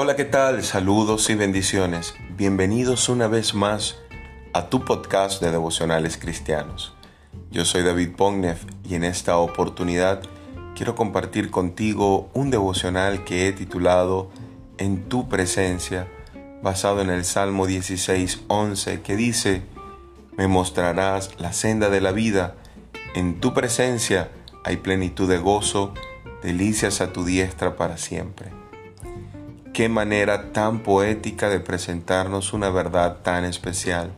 Hola, ¿qué tal? Saludos y bendiciones. Bienvenidos una vez más a tu podcast de devocionales cristianos. Yo soy David Pognev y en esta oportunidad quiero compartir contigo un devocional que he titulado En tu presencia, basado en el Salmo 16:11 que dice: Me mostrarás la senda de la vida, en tu presencia hay plenitud de gozo, delicias a tu diestra para siempre. Qué manera tan poética de presentarnos una verdad tan especial.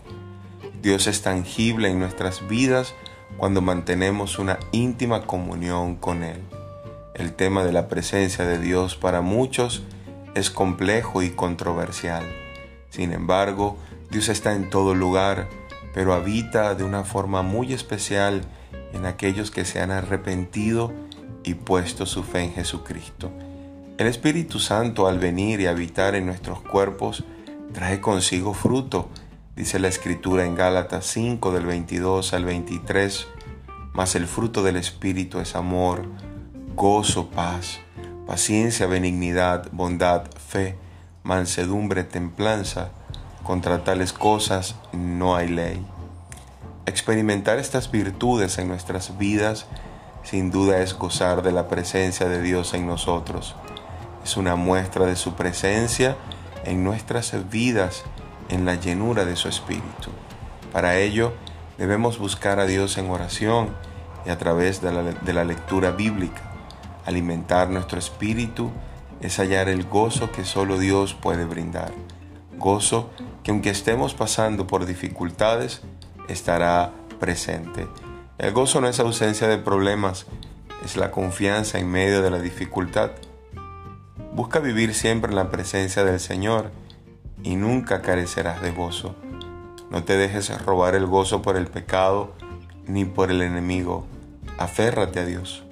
Dios es tangible en nuestras vidas cuando mantenemos una íntima comunión con Él. El tema de la presencia de Dios para muchos es complejo y controversial. Sin embargo, Dios está en todo lugar, pero habita de una forma muy especial en aquellos que se han arrepentido y puesto su fe en Jesucristo. El Espíritu Santo al venir y habitar en nuestros cuerpos trae consigo fruto, dice la Escritura en Gálatas 5 del 22 al 23, mas el fruto del Espíritu es amor, gozo, paz, paciencia, benignidad, bondad, fe, mansedumbre, templanza. Contra tales cosas no hay ley. Experimentar estas virtudes en nuestras vidas sin duda es gozar de la presencia de Dios en nosotros. Es una muestra de su presencia en nuestras vidas en la llenura de su Espíritu. Para ello debemos buscar a Dios en oración y a través de la, lectura bíblica. Alimentar nuestro espíritu es hallar el gozo que solo Dios puede brindar. Gozo que aunque estemos pasando por dificultades, estará presente. El gozo no es ausencia de problemas, es la confianza en medio de la dificultad. Busca vivir siempre en la presencia del Señor y nunca carecerás de gozo. No te dejes robar el gozo por el pecado ni por el enemigo. Aférrate a Dios.